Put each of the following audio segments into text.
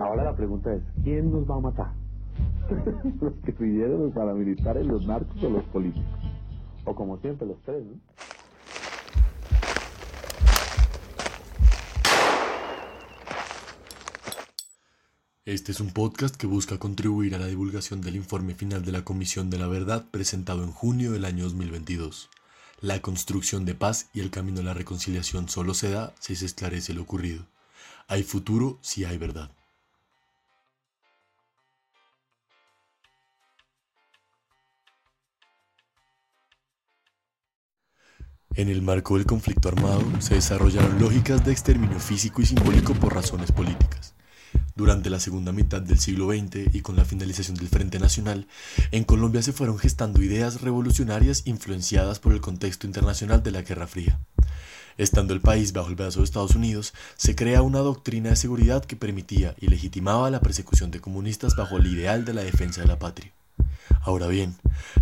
Ahora la pregunta es, ¿quién nos va a matar? ¿Los que pidieron los paramilitares, los narcos o los políticos? O como siempre, los tres, ¿no? Este es un podcast que busca contribuir a la divulgación del informe final de la Comisión de la Verdad presentado en junio del año 2022. La construcción de paz y el camino a la reconciliación solo se da si se esclarece lo ocurrido. Hay futuro si hay verdad. En el marco del conflicto armado se desarrollaron lógicas de exterminio físico y simbólico por razones políticas. Durante la segunda mitad del siglo XX y con la finalización del Frente Nacional, en Colombia se fueron gestando ideas revolucionarias influenciadas por el contexto internacional de la Guerra Fría. Estando el país bajo el brazo de Estados Unidos, se crea una doctrina de seguridad que permitía y legitimaba la persecución de comunistas bajo el ideal de la defensa de la patria. Ahora bien,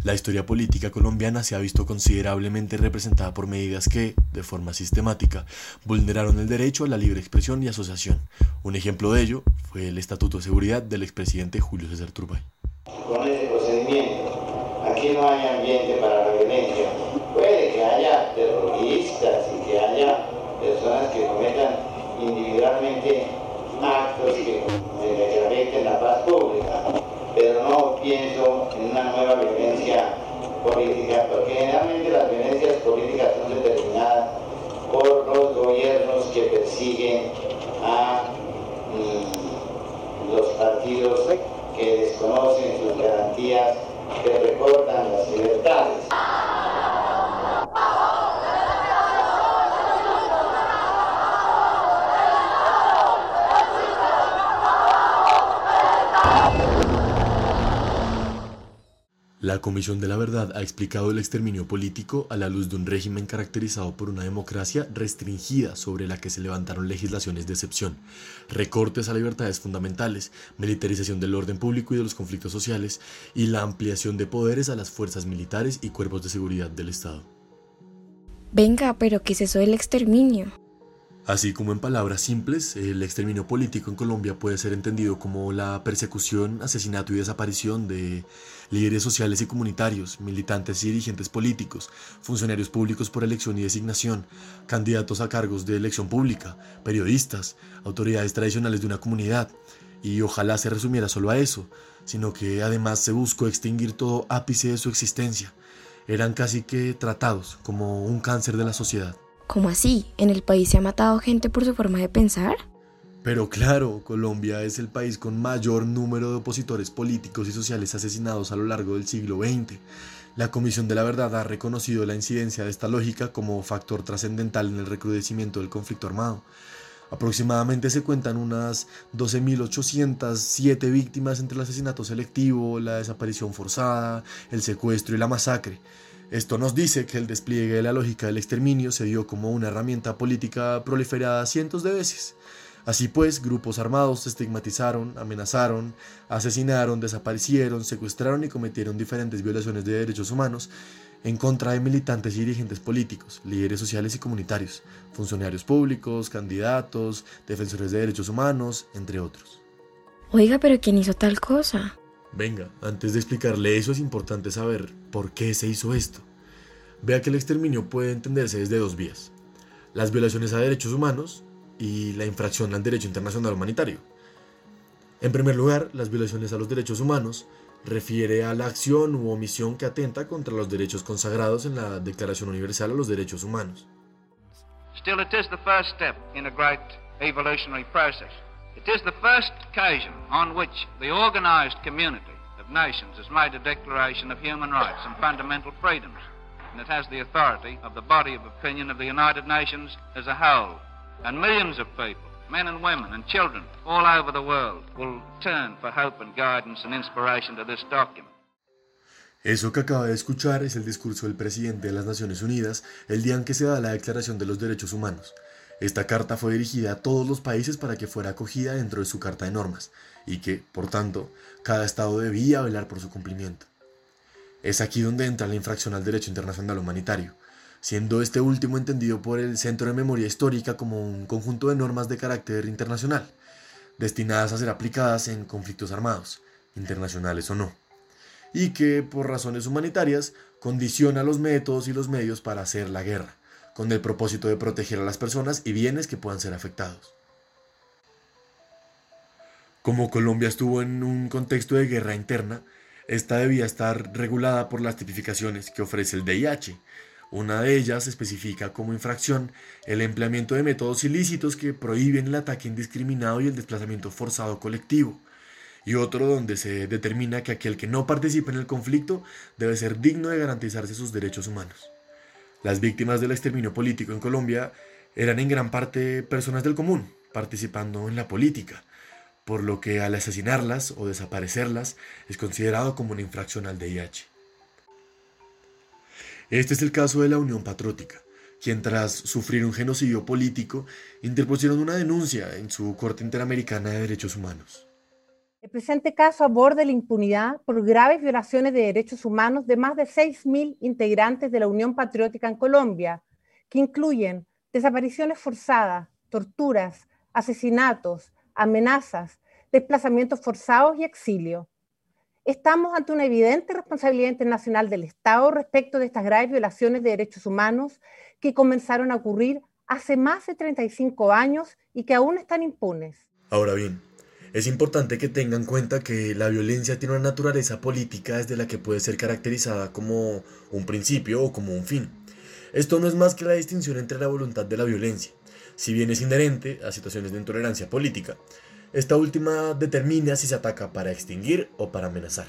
la historia política colombiana se ha visto considerablemente representada por medidas que, de forma sistemática, vulneraron el derecho a la libre expresión y asociación. Un ejemplo de ello fue el Estatuto de Seguridad del expresidente Julio César Turbay. Con este procedimiento, aquí no hay ambiente para la violencia. Puede que haya terroristas y que haya personas que cometan individualmente actos que, que afecten la paz pública pienso en una nueva violencia política, porque generalmente las violencias políticas son determinadas por los gobiernos que persiguen a mm, los partidos que desconocen sus garantías, que recortan las libertades. La Comisión de la Verdad ha explicado el exterminio político a la luz de un régimen caracterizado por una democracia restringida sobre la que se levantaron legislaciones de excepción, recortes a libertades fundamentales, militarización del orden público y de los conflictos sociales y la ampliación de poderes a las fuerzas militares y cuerpos de seguridad del Estado. Venga, pero ¿qué es eso del exterminio? Así como en palabras simples, el exterminio político en Colombia puede ser entendido como la persecución, asesinato y desaparición de líderes sociales y comunitarios, militantes y dirigentes políticos, funcionarios públicos por elección y designación, candidatos a cargos de elección pública, periodistas, autoridades tradicionales de una comunidad. Y ojalá se resumiera solo a eso, sino que además se buscó extinguir todo ápice de su existencia. Eran casi que tratados como un cáncer de la sociedad. ¿Cómo así? ¿En el país se ha matado gente por su forma de pensar? Pero claro, Colombia es el país con mayor número de opositores políticos y sociales asesinados a lo largo del siglo XX. La Comisión de la Verdad ha reconocido la incidencia de esta lógica como factor trascendental en el recrudecimiento del conflicto armado. Aproximadamente se cuentan unas 12.807 víctimas entre el asesinato selectivo, la desaparición forzada, el secuestro y la masacre. Esto nos dice que el despliegue de la lógica del exterminio se dio como una herramienta política proliferada cientos de veces. Así pues, grupos armados estigmatizaron, amenazaron, asesinaron, desaparecieron, secuestraron y cometieron diferentes violaciones de derechos humanos en contra de militantes y dirigentes políticos, líderes sociales y comunitarios, funcionarios públicos, candidatos, defensores de derechos humanos, entre otros. Oiga, pero ¿quién hizo tal cosa? Venga, antes de explicarle eso es importante saber por qué se hizo esto. Vea que el exterminio puede entenderse desde dos vías. Las violaciones a derechos humanos y la infracción al derecho internacional humanitario. En primer lugar, las violaciones a los derechos humanos refiere a la acción u omisión que atenta contra los derechos consagrados en la Declaración Universal de los Derechos Humanos. Still, it is the first step in a great evolutionary process. It is the first occasion on which the organized community of nations has made a declaration of human rights and fundamental freedoms, and it has the authority of the body of opinion of the United Nations as a whole. And millions of people, men and women and children all over the world, will turn for hope and guidance and inspiration to this document. Eso que acaba de escuchar es el discurso del presidente de las Naciones Unidas el día en que se da la Declaración de los Derechos Humanos. Esta carta fue dirigida a todos los países para que fuera acogida dentro de su carta de normas y que, por tanto, cada Estado debía velar por su cumplimiento. Es aquí donde entra la infracción al derecho internacional humanitario, siendo este último entendido por el Centro de Memoria Histórica como un conjunto de normas de carácter internacional. destinadas a ser aplicadas en conflictos armados, internacionales o no, y que, por razones humanitarias, condiciona los métodos y los medios para hacer la guerra, con el propósito de proteger a las personas y bienes que puedan ser afectados. Como Colombia estuvo en un contexto de guerra interna, esta debía estar regulada por las tipificaciones que ofrece el DIH. Una de ellas especifica como infracción el empleamiento de métodos ilícitos que prohíben el ataque indiscriminado y el desplazamiento forzado colectivo, y otro donde se determina que aquel que no participe en el conflicto debe ser digno de garantizarse sus derechos humanos. Las víctimas del exterminio político en Colombia eran en gran parte personas del común, participando en la política, por lo que al asesinarlas o desaparecerlas es considerado como una infracción al DIH. Este es el caso de la Unión Patriótica, quien tras sufrir un genocidio político interpusieron una denuncia en su Corte Interamericana de Derechos Humanos. El presente caso aborda la impunidad por graves violaciones de derechos humanos de más de 6.000 integrantes de la Unión Patriótica en Colombia, que incluyen desapariciones forzadas, torturas, asesinatos, amenazas, desplazamientos forzados y exilio. Estamos ante una evidente responsabilidad internacional del Estado respecto de estas graves violaciones de derechos humanos que comenzaron a ocurrir hace más de 35 años y que aún están impunes. Ahora bien, es importante que tengan en cuenta que la violencia tiene una naturaleza política desde la que puede ser caracterizada como un principio o como un fin. Esto no es más que la distinción entre la voluntad de la violencia, si bien es inherente a situaciones de intolerancia política, esta última determina si se ataca para extinguir o para amenazar.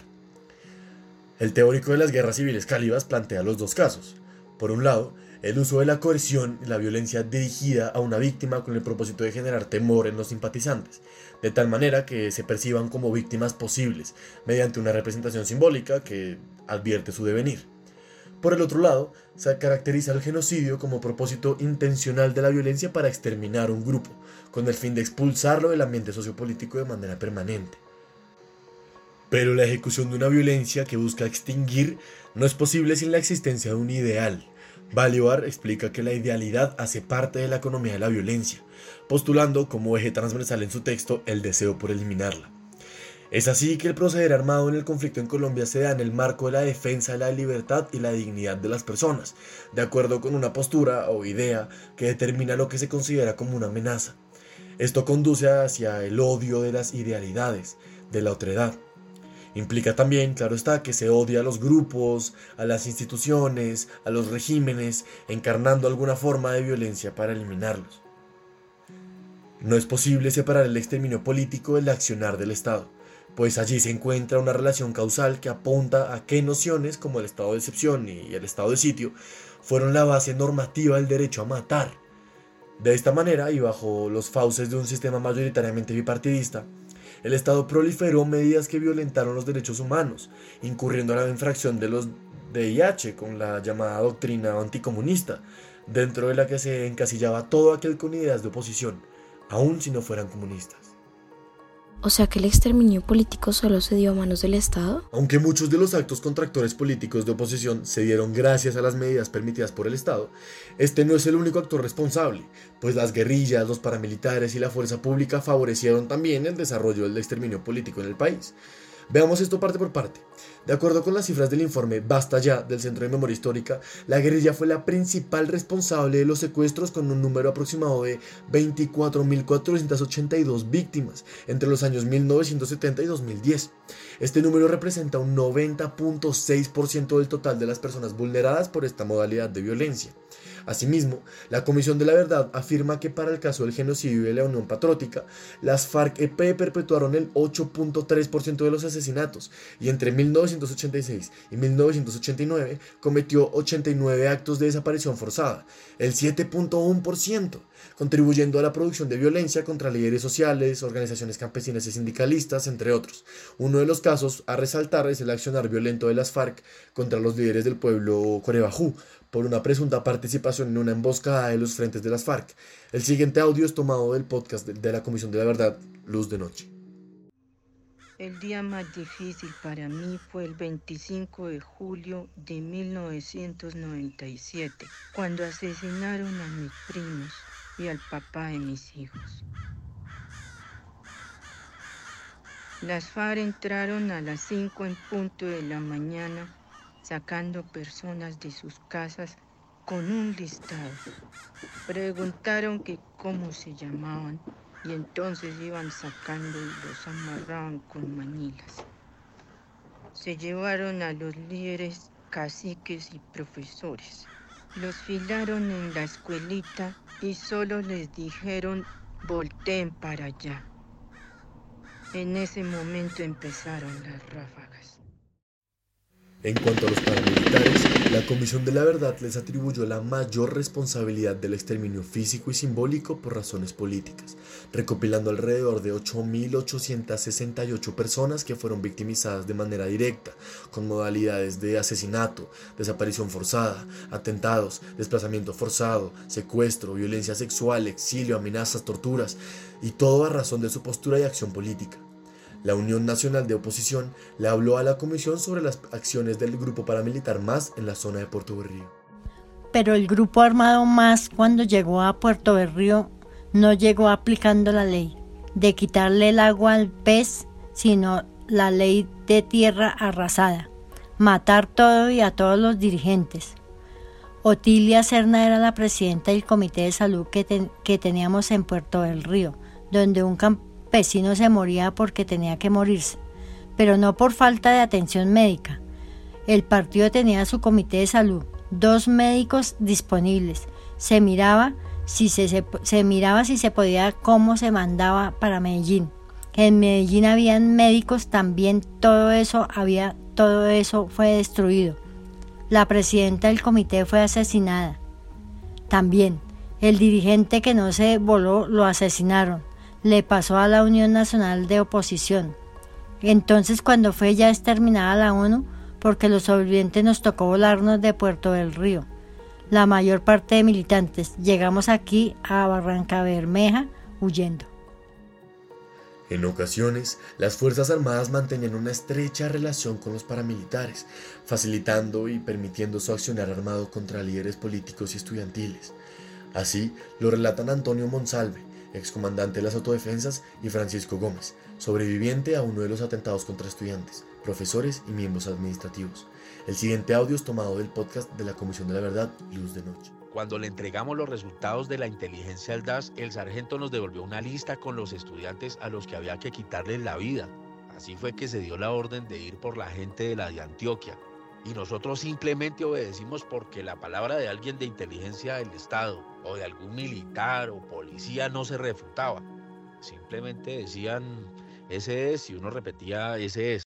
El teórico de las guerras civiles cálivas plantea los dos casos. Por un lado, el uso de la coerción y la violencia dirigida a una víctima con el propósito de generar temor en los simpatizantes, de tal manera que se perciban como víctimas posibles, mediante una representación simbólica que advierte su devenir. Por el otro lado, se caracteriza el genocidio como propósito intencional de la violencia para exterminar un grupo, con el fin de expulsarlo del ambiente sociopolítico de manera permanente. Pero la ejecución de una violencia que busca extinguir no es posible sin la existencia de un ideal. Balibar explica que la idealidad hace parte de la economía de la violencia, postulando como eje transversal en su texto el deseo por eliminarla. Es así que el proceder armado en el conflicto en Colombia se da en el marco de la defensa de la libertad y la dignidad de las personas, de acuerdo con una postura o idea que determina lo que se considera como una amenaza. Esto conduce hacia el odio de las idealidades, de la otredad. Implica también, claro está, que se odia a los grupos, a las instituciones, a los regímenes, encarnando alguna forma de violencia para eliminarlos. No es posible separar el exterminio político del accionar del Estado pues allí se encuentra una relación causal que apunta a qué nociones como el estado de excepción y el estado de sitio fueron la base normativa del derecho a matar. De esta manera, y bajo los fauces de un sistema mayoritariamente bipartidista, el Estado proliferó medidas que violentaron los derechos humanos, incurriendo en la infracción de los DIH con la llamada doctrina anticomunista, dentro de la que se encasillaba todo aquel con ideas de oposición, aun si no fueran comunistas. O sea que el exterminio político solo se dio a manos del Estado. Aunque muchos de los actos contractores políticos de oposición se dieron gracias a las medidas permitidas por el Estado, este no es el único actor responsable, pues las guerrillas, los paramilitares y la fuerza pública favorecieron también el desarrollo del exterminio político en el país. Veamos esto parte por parte. De acuerdo con las cifras del informe Basta ya del Centro de Memoria Histórica, la guerrilla fue la principal responsable de los secuestros con un número aproximado de 24.482 víctimas entre los años 1970 y 2010. Este número representa un 90.6% del total de las personas vulneradas por esta modalidad de violencia. Asimismo, la Comisión de la Verdad afirma que para el caso del genocidio de la Unión Patriótica, las FARC-EP perpetuaron el 8.3% de los asesinatos y entre 1986 y 1989 cometió 89 actos de desaparición forzada, el 7.1%, contribuyendo a la producción de violencia contra líderes sociales, organizaciones campesinas y sindicalistas, entre otros. Uno de los casos a resaltar es el accionar violento de las FARC contra los líderes del pueblo Corebajú, por una presunta participación en una emboscada de los frentes de las FARC. El siguiente audio es tomado del podcast de la Comisión de la Verdad, Luz de Noche. El día más difícil para mí fue el 25 de julio de 1997, cuando asesinaron a mis primos y al papá de mis hijos. Las FARC entraron a las 5 en punto de la mañana, sacando personas de sus casas con un listado. Preguntaron que cómo se llamaban y entonces iban sacando y los amarraban con manilas. Se llevaron a los líderes, caciques y profesores. Los filaron en la escuelita y solo les dijeron volteen para allá. En ese momento empezaron las ráfagas. En cuanto a los paramilitares, la Comisión de la Verdad les atribuyó la mayor responsabilidad del exterminio físico y simbólico por razones políticas, recopilando alrededor de 8.868 personas que fueron victimizadas de manera directa, con modalidades de asesinato, desaparición forzada, atentados, desplazamiento forzado, secuestro, violencia sexual, exilio, amenazas, torturas, y todo a razón de su postura y acción política. La Unión Nacional de Oposición le habló a la comisión sobre las acciones del grupo paramilitar MAS en la zona de Puerto Berrío. Pero el grupo armado MAS cuando llegó a Puerto Berrío no llegó aplicando la ley de quitarle el agua al pez, sino la ley de tierra arrasada, matar todo y a todos los dirigentes. Otilia Serna era la presidenta del comité de salud que, que teníamos en Puerto del Río, donde un campesino se moría porque tenía que morirse, pero no por falta de atención médica. El partido tenía su comité de salud, dos médicos disponibles. Se miraba si se, se, miraba si se podía cómo se mandaba para Medellín. En Medellín habían médicos también, todo eso había, todo eso fue destruido. La presidenta del comité fue asesinada. También, el dirigente que no se voló lo asesinaron le pasó a la Unión Nacional de Oposición. Entonces cuando fue ya exterminada la ONU, porque los sobrevivientes nos tocó volarnos de Puerto del Río. La mayor parte de militantes llegamos aquí a Barranca Bermeja huyendo. En ocasiones, las Fuerzas Armadas mantenían una estrecha relación con los paramilitares, facilitando y permitiendo su accionar armado contra líderes políticos y estudiantiles. Así lo relatan Antonio Monsalve, excomandante de las autodefensas, y Francisco Gómez, sobreviviente a uno de los atentados contra estudiantes, profesores y miembros administrativos. El siguiente audio es tomado del podcast de la Comisión de la Verdad, Luz de Noche. Cuando le entregamos los resultados de la inteligencia al DAS, el sargento nos devolvió una lista con los estudiantes a los que había que quitarles la vida. Así fue que se dio la orden de ir por la gente de la de Antioquia. Y nosotros simplemente obedecimos porque la palabra de alguien de inteligencia del Estado o de algún militar o policía no se refutaba. Simplemente decían ese es y uno repetía ese es.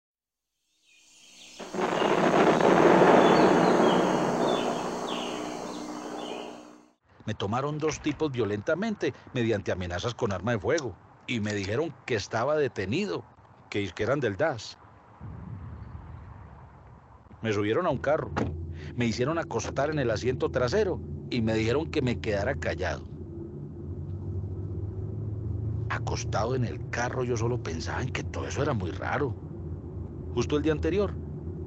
Me tomaron dos tipos violentamente mediante amenazas con arma de fuego y me dijeron que estaba detenido, que eran del DAS. Me subieron a un carro, me hicieron acostar en el asiento trasero y me dijeron que me quedara callado. Acostado en el carro yo solo pensaba en que todo eso era muy raro. Justo el día anterior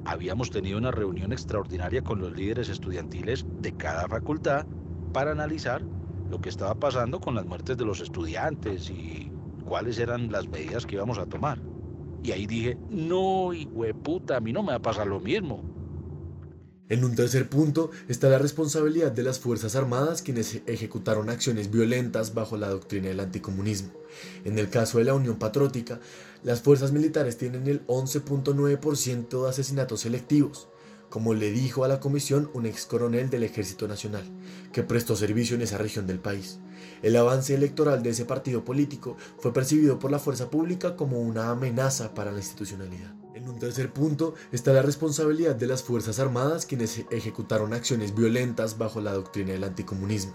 habíamos tenido una reunión extraordinaria con los líderes estudiantiles de cada facultad para analizar lo que estaba pasando con las muertes de los estudiantes y cuáles eran las medidas que íbamos a tomar. Y ahí dije, no, puta, a mí no me va a pasar lo mismo. En un tercer punto está la responsabilidad de las Fuerzas Armadas quienes ejecutaron acciones violentas bajo la doctrina del anticomunismo. En el caso de la Unión Patriótica, las fuerzas militares tienen el 11.9% de asesinatos selectivos, como le dijo a la comisión un ex coronel del Ejército Nacional, que prestó servicio en esa región del país. El avance electoral de ese partido político fue percibido por la fuerza pública como una amenaza para la institucionalidad. En un tercer punto está la responsabilidad de las Fuerzas Armadas quienes ejecutaron acciones violentas bajo la doctrina del anticomunismo.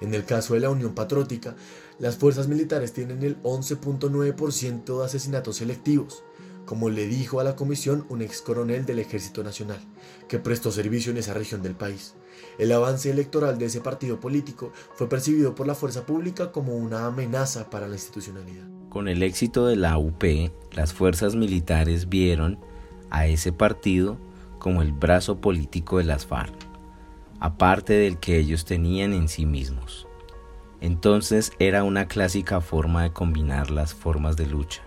En el caso de la Unión Patriótica, las fuerzas militares tienen el 11.9% de asesinatos selectivos, como le dijo a la comisión un ex coronel del Ejército Nacional, que prestó servicio en esa región del país. El avance electoral de ese partido político fue percibido por la fuerza pública como una amenaza para la institucionalidad. Con el éxito de la UP, las fuerzas militares vieron a ese partido como el brazo político de las FARC, aparte del que ellos tenían en sí mismos. Entonces era una clásica forma de combinar las formas de lucha.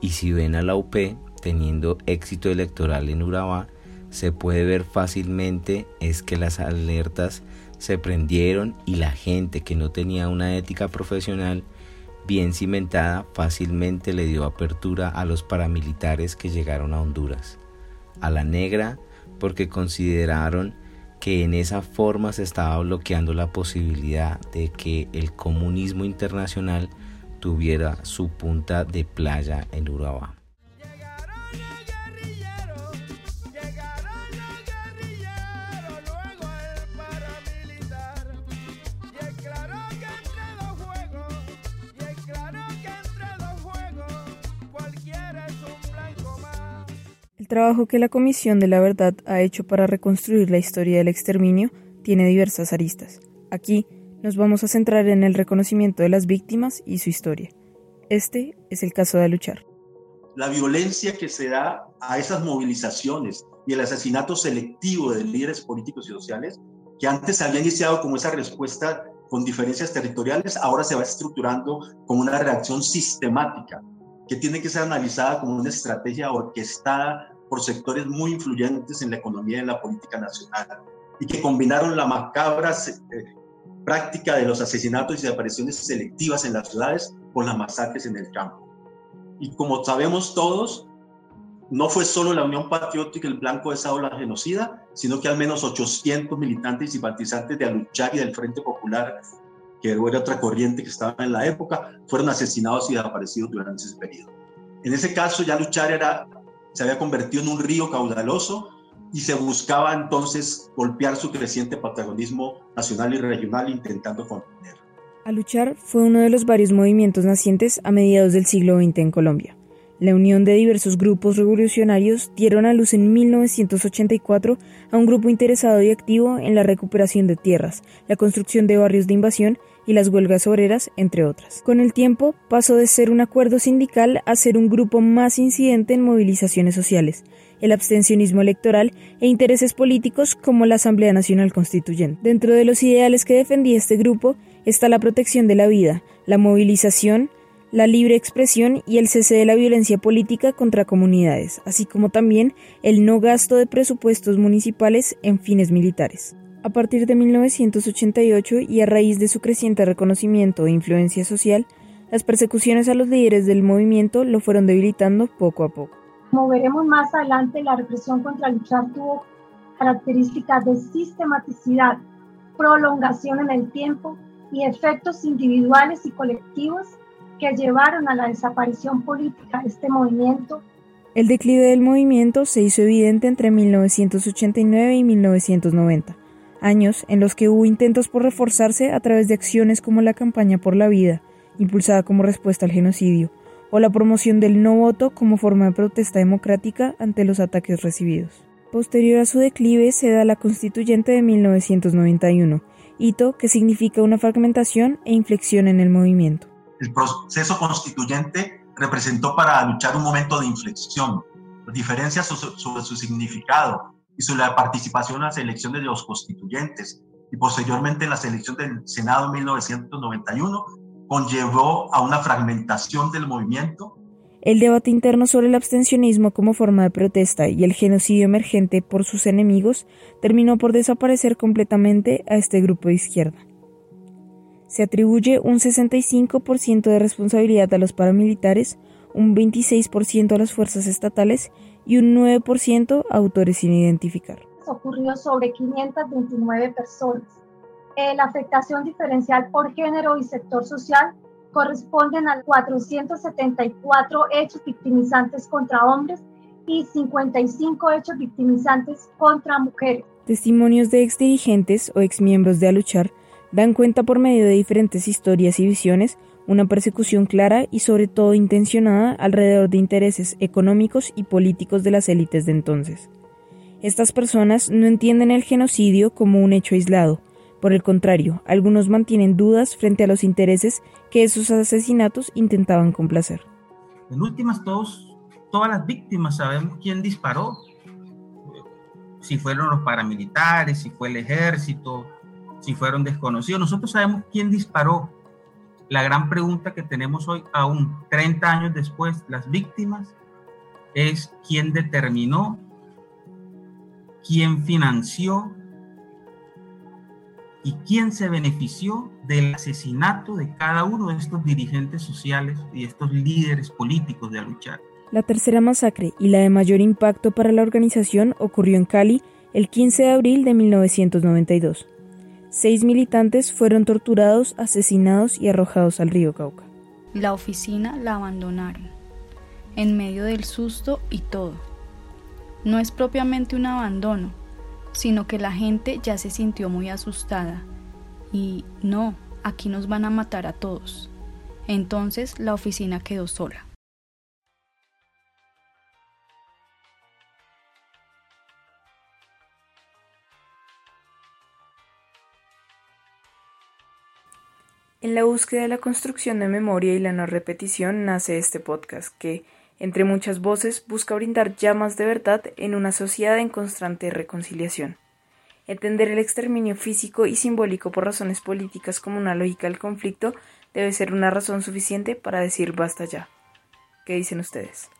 Y si ven a la UP teniendo éxito electoral en Urabá, se puede ver fácilmente es que las alertas se prendieron y la gente que no tenía una ética profesional bien cimentada fácilmente le dio apertura a los paramilitares que llegaron a Honduras. A la negra porque consideraron que en esa forma se estaba bloqueando la posibilidad de que el comunismo internacional tuviera su punta de playa en Urabá. El trabajo que la Comisión de la Verdad ha hecho para reconstruir la historia del exterminio tiene diversas aristas. Aquí nos vamos a centrar en el reconocimiento de las víctimas y su historia. Este es el caso de Luchar. La violencia que se da a esas movilizaciones y el asesinato selectivo de líderes políticos y sociales, que antes se había iniciado como esa respuesta con diferencias territoriales, ahora se va estructurando como una reacción sistemática que tiene que ser analizada como una estrategia orquestada por sectores muy influyentes en la economía y en la política nacional y que combinaron la macabra eh, práctica de los asesinatos y desapariciones selectivas en las ciudades con las masacres en el campo. Y como sabemos todos, no fue solo la Unión Patriótica el blanco de esa ola genocida, sino que al menos 800 militantes y simpatizantes de Aluchar y del Frente Popular, que era otra corriente que estaba en la época, fueron asesinados y desaparecidos durante ese periodo. En ese caso ya Luchar era se había convertido en un río caudaloso y se buscaba entonces golpear su creciente protagonismo nacional y regional intentando contener. A luchar fue uno de los varios movimientos nacientes a mediados del siglo XX en Colombia. La unión de diversos grupos revolucionarios dieron a luz en 1984 a un grupo interesado y activo en la recuperación de tierras, la construcción de barrios de invasión y las huelgas obreras, entre otras. Con el tiempo, pasó de ser un acuerdo sindical a ser un grupo más incidente en movilizaciones sociales, el abstencionismo electoral e intereses políticos como la Asamblea Nacional Constituyente. Dentro de los ideales que defendía este grupo está la protección de la vida, la movilización, la libre expresión y el cese de la violencia política contra comunidades, así como también el no gasto de presupuestos municipales en fines militares. A partir de 1988 y a raíz de su creciente reconocimiento e influencia social, las persecuciones a los líderes del movimiento lo fueron debilitando poco a poco. Como veremos más adelante, la represión contra luchar tuvo características de sistematicidad, prolongación en el tiempo y efectos individuales y colectivos que llevaron a la desaparición política de este movimiento. El declive del movimiento se hizo evidente entre 1989 y 1990 años en los que hubo intentos por reforzarse a través de acciones como la campaña por la vida, impulsada como respuesta al genocidio, o la promoción del no voto como forma de protesta democrática ante los ataques recibidos. Posterior a su declive se da la constituyente de 1991, hito que significa una fragmentación e inflexión en el movimiento. El proceso constituyente representó para luchar un momento de inflexión, diferencias sobre su significado, y sobre la participación en las elecciones de los constituyentes y posteriormente en las elecciones del Senado en 1991 conllevó a una fragmentación del movimiento. El debate interno sobre el abstencionismo como forma de protesta y el genocidio emergente por sus enemigos terminó por desaparecer completamente a este grupo de izquierda. Se atribuye un 65% de responsabilidad a los paramilitares, un 26% a las fuerzas estatales y un 9% autores sin identificar. Ocurrió sobre 529 personas. Eh, la afectación diferencial por género y sector social corresponden a 474 hechos victimizantes contra hombres y 55 hechos victimizantes contra mujeres. Testimonios de exdirigentes o exmiembros de Aluchar dan cuenta por medio de diferentes historias y visiones una persecución clara y sobre todo intencionada alrededor de intereses económicos y políticos de las élites de entonces. Estas personas no entienden el genocidio como un hecho aislado, por el contrario, algunos mantienen dudas frente a los intereses que esos asesinatos intentaban complacer. En últimas, todos, todas las víctimas sabemos quién disparó, si fueron los paramilitares, si fue el ejército, si fueron desconocidos. Nosotros sabemos quién disparó la gran pregunta que tenemos hoy, aún 30 años después, las víctimas, es quién determinó, quién financió y quién se benefició del asesinato de cada uno de estos dirigentes sociales y estos líderes políticos de luchar. La tercera masacre y la de mayor impacto para la organización ocurrió en Cali el 15 de abril de 1992. Seis militantes fueron torturados, asesinados y arrojados al río Cauca. La oficina la abandonaron, en medio del susto y todo. No es propiamente un abandono, sino que la gente ya se sintió muy asustada. Y no, aquí nos van a matar a todos. Entonces la oficina quedó sola. En la búsqueda de la construcción de memoria y la no repetición nace este podcast que, entre muchas voces, busca brindar llamas de verdad en una sociedad en constante reconciliación. Entender el exterminio físico y simbólico por razones políticas como una lógica del conflicto debe ser una razón suficiente para decir basta ya. ¿Qué dicen ustedes?